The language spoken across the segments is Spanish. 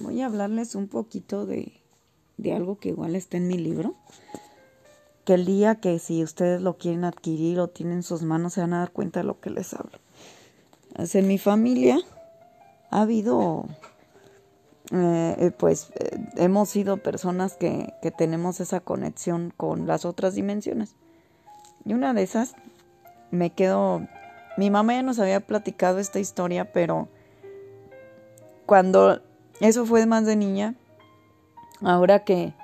voy a hablarles un poquito de, de algo que igual está en mi libro. Que el día que si ustedes lo quieren adquirir o tienen en sus manos se van a dar cuenta de lo que les hablo. en mi familia ha habido, eh, eh, pues eh, hemos sido personas que, que tenemos esa conexión con las otras dimensiones. Y una de esas me quedo, mi mamá ya nos había platicado esta historia, pero cuando eso fue más de niña, ahora que,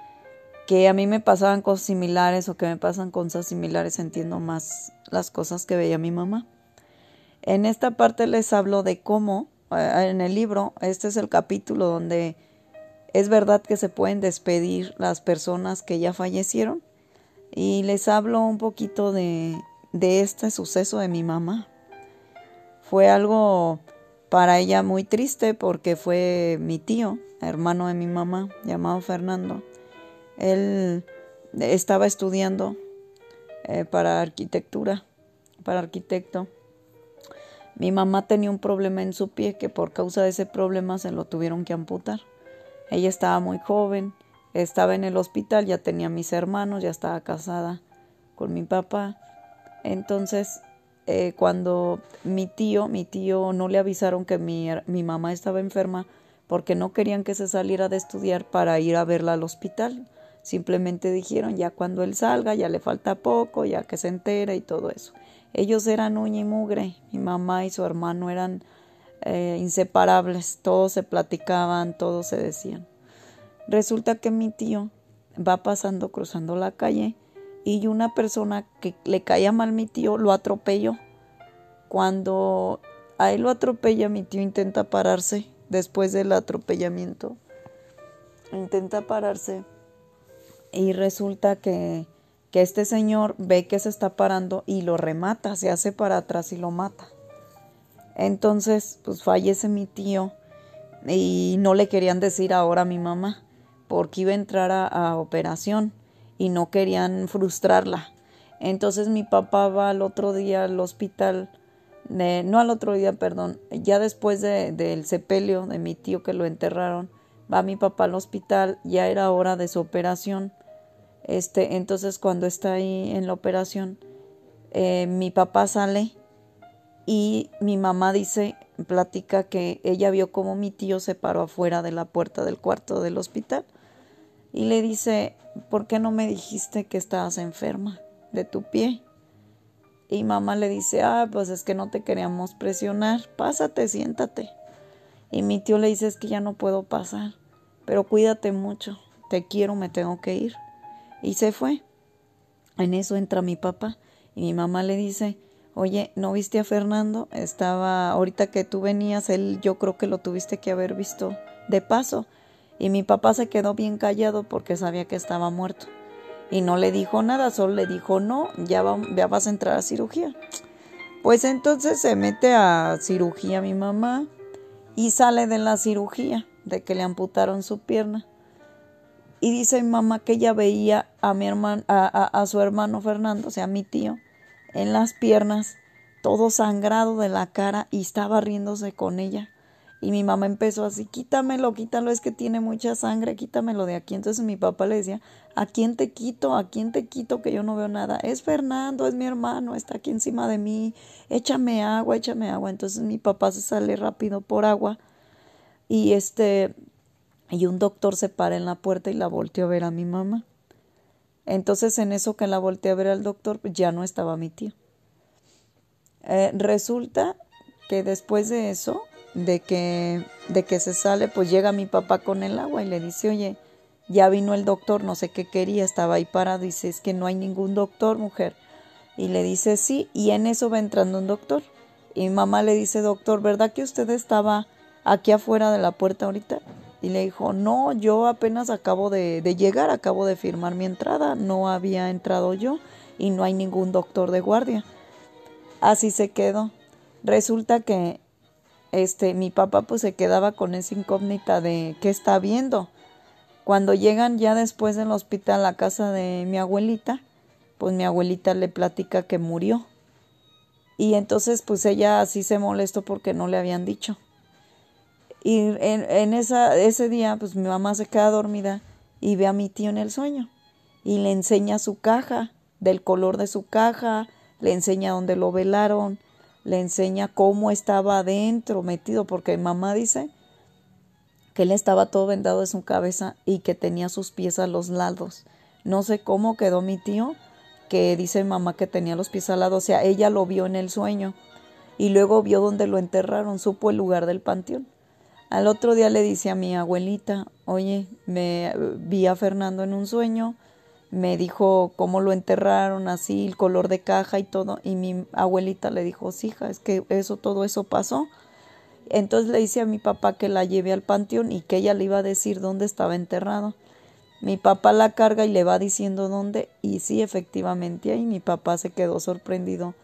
que a mí me pasaban cosas similares o que me pasan cosas similares, entiendo más las cosas que veía mi mamá. En esta parte les hablo de cómo, eh, en el libro, este es el capítulo donde es verdad que se pueden despedir las personas que ya fallecieron y les hablo un poquito de, de este suceso de mi mamá. Fue algo para ella muy triste porque fue mi tío, hermano de mi mamá, llamado Fernando. Él estaba estudiando eh, para arquitectura, para arquitecto. Mi mamá tenía un problema en su pie que por causa de ese problema se lo tuvieron que amputar. Ella estaba muy joven, estaba en el hospital, ya tenía mis hermanos, ya estaba casada con mi papá. Entonces, eh, cuando mi tío, mi tío no le avisaron que mi, mi mamá estaba enferma porque no querían que se saliera de estudiar para ir a verla al hospital. Simplemente dijeron, ya cuando él salga, ya le falta poco, ya que se entere y todo eso. Ellos eran uña y mugre, mi mamá y su hermano eran eh, inseparables, todos se platicaban, todos se decían. Resulta que mi tío va pasando, cruzando la calle, y una persona que le caía mal mi tío lo atropelló. Cuando a él lo atropella, mi tío intenta pararse después del atropellamiento. Intenta pararse y resulta que, que este señor ve que se está parando y lo remata, se hace para atrás y lo mata. Entonces, pues fallece mi tío y no le querían decir ahora a mi mamá porque iba a entrar a, operación y no querían frustrarla. Entonces mi papá va al otro día al hospital, no al otro día, perdón, ya después del sepelio de mi tío que lo enterraron, va mi papá al hospital, ya era hora de su operación. Este, entonces cuando está ahí en la operación, eh, mi papá sale y mi mamá dice, platica que ella vio como mi tío se paró afuera de la puerta del cuarto del hospital y le dice, ¿por qué no me dijiste que estabas enferma de tu pie? Y mamá le dice, ah, pues es que no te queríamos presionar, pásate, siéntate. Y mi tío le dice, es que ya no puedo pasar, pero cuídate mucho, te quiero, me tengo que ir. Y se fue. En eso entra mi papá y mi mamá le dice, oye, ¿no viste a Fernando? Estaba, ahorita que tú venías, él yo creo que lo tuviste que haber visto de paso. Y mi papá se quedó bien callado porque sabía que estaba muerto. Y no le dijo nada, solo le dijo, no, ya, ya vas a entrar a cirugía. Pues entonces se mete a cirugía mi mamá y sale de la cirugía, de que le amputaron su pierna. Y dice mi mamá que ella veía a, mi hermano, a, a su hermano Fernando, o sea, a mi tío, en las piernas, todo sangrado de la cara y estaba riéndose con ella. Y mi mamá empezó así, quítamelo, quítalo, es que tiene mucha sangre, quítamelo de aquí. Entonces mi papá le decía, ¿a quién te quito? ¿A quién te quito que yo no veo nada? Es Fernando, es mi hermano, está aquí encima de mí, échame agua, échame agua. Entonces mi papá se sale rápido por agua y este, y un doctor se para en la puerta y la volteó a ver a mi mamá. Entonces en eso que la volteé a ver al doctor, pues ya no estaba mi tío. Eh, resulta que después de eso, de que, de que se sale, pues llega mi papá con el agua y le dice, oye, ya vino el doctor, no sé qué quería, estaba ahí parado, dice, es que no hay ningún doctor, mujer. Y le dice, sí, y en eso va entrando un doctor. Y mamá le dice, doctor, ¿verdad que usted estaba aquí afuera de la puerta ahorita? Y le dijo, no, yo apenas acabo de, de llegar, acabo de firmar mi entrada, no había entrado yo y no hay ningún doctor de guardia. Así se quedó. Resulta que este, mi papá pues se quedaba con esa incógnita de qué está viendo. Cuando llegan ya después del hospital a la casa de mi abuelita, pues mi abuelita le platica que murió. Y entonces pues ella así se molestó porque no le habían dicho. Y en, esa, ese día, pues mi mamá se queda dormida y ve a mi tío en el sueño y le enseña su caja, del color de su caja, le enseña dónde lo velaron, le enseña cómo estaba adentro metido, porque mamá dice que él estaba todo vendado de su cabeza y que tenía sus pies a los lados. No sé cómo quedó mi tío, que dice mamá que tenía los pies al lado, o sea, ella lo vio en el sueño y luego vio dónde lo enterraron, supo el lugar del panteón. Al otro día le dice a mi abuelita, oye, me vi a Fernando en un sueño, me dijo cómo lo enterraron, así, el color de caja y todo, y mi abuelita le dijo, sí, hija, es que eso, todo eso pasó. Entonces le dice a mi papá que la lleve al panteón y que ella le iba a decir dónde estaba enterrado. Mi papá la carga y le va diciendo dónde, y sí, efectivamente, ahí mi papá se quedó sorprendido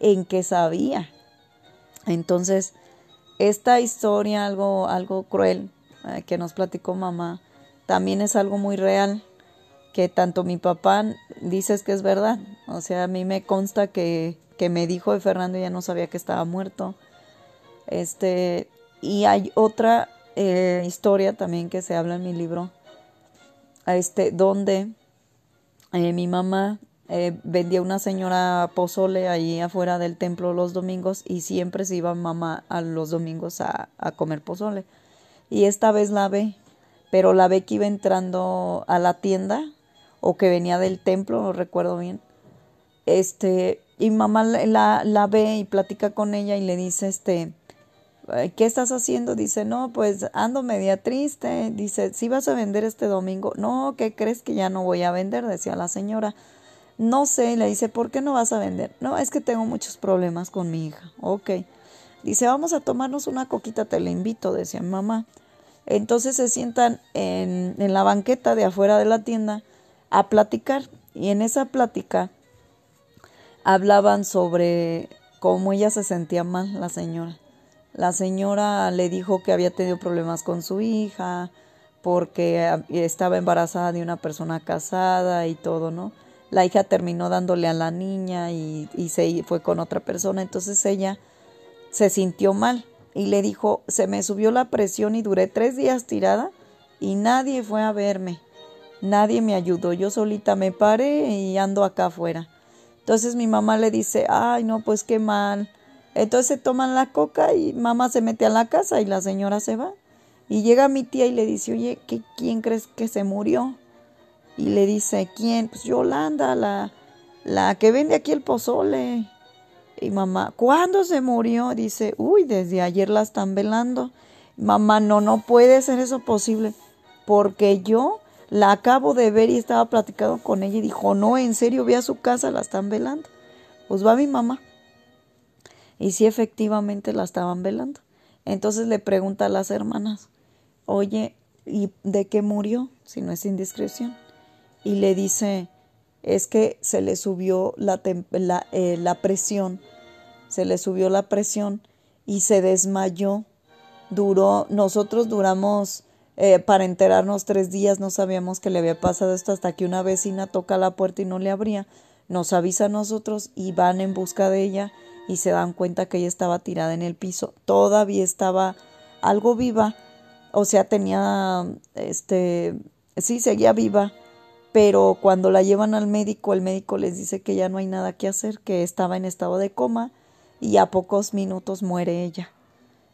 en que sabía. Entonces, esta historia, algo, algo cruel eh, que nos platicó mamá, también es algo muy real, que tanto mi papá dices que es verdad. O sea, a mí me consta que, que me dijo de Fernando ya no sabía que estaba muerto. Este, y hay otra eh, historia también que se habla en mi libro, este, donde eh, mi mamá eh, vendía una señora pozole ahí afuera del templo los domingos y siempre se iba mamá a los domingos a, a comer pozole. Y esta vez la ve, pero la ve que iba entrando a la tienda o que venía del templo, no recuerdo bien. Este, y mamá la, la ve y platica con ella y le dice, este, ¿qué estás haciendo? Dice, no, pues ando media triste. Dice, ¿sí vas a vender este domingo? No, ¿qué crees que ya no voy a vender? Decía la señora. No sé, le dice, ¿por qué no vas a vender? No, es que tengo muchos problemas con mi hija. Ok. Dice, vamos a tomarnos una coquita, te la invito, decía mamá. Entonces se sientan en, en la banqueta de afuera de la tienda a platicar. Y en esa plática hablaban sobre cómo ella se sentía mal, la señora. La señora le dijo que había tenido problemas con su hija, porque estaba embarazada de una persona casada y todo, ¿no? la hija terminó dándole a la niña y, se fue con otra persona. Entonces ella se sintió mal y le dijo, se me subió la presión y duré tres días tirada y nadie fue a verme. Nadie me ayudó. Yo solita me paré y ando acá afuera. Entonces mi mamá le dice, ay no, pues qué mal. Entonces toman la coca y mamá se mete a la casa y la señora se va. Y llega mi tía y le dice, oye, ¿quién crees que se murió? y le dice, ¿quién? Pues Yolanda, la, la que vende aquí el pozole. Y mamá, ¿cuándo se murió? Dice, uy, desde ayer la están velando. Mamá, no, no puede ser eso posible, porque yo la acabo de ver y estaba platicando con ella y dijo, no, en serio, ve a su casa, la están velando. Pues va mi mamá. Y sí, efectivamente la estaban velando. Entonces le pregunta a las hermanas, oye, ¿y de qué murió? Si no es indiscreción y le dice, es que se le subió la, eh, la, presión, se le subió la presión y se desmayó. Duró, nosotros duramos eh, para enterarnos tres días, no sabíamos que le había pasado esto hasta que una vecina toca la puerta y no le abría. Nos avisa a nosotros y van en busca de ella y se dan cuenta que ella estaba tirada en el piso. Todavía estaba algo viva, o sea, tenía, este, sí, seguía viva, pero cuando la llevan al médico, el médico les dice que ya no hay nada que hacer, que estaba en estado de coma y a pocos minutos muere ella.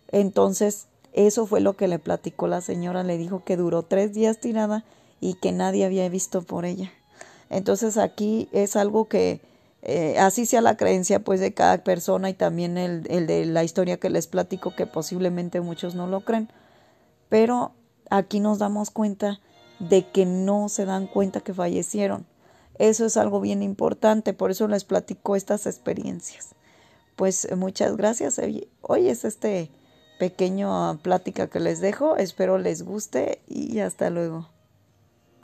Entonces, eso fue lo que le platicó la señora, le dijo que duró tres días tirada y que nadie había visto por ella. Entonces aquí es algo que eh, así sea la creencia pues de cada persona y también el, el de la historia que les platico que posiblemente muchos no lo creen. Pero aquí nos damos cuenta de que no se dan cuenta que fallecieron. Eso es algo bien importante, por eso les platico estas experiencias. Pues muchas gracias. Hoy es este pequeño plática que les dejo. Espero les guste y hasta luego.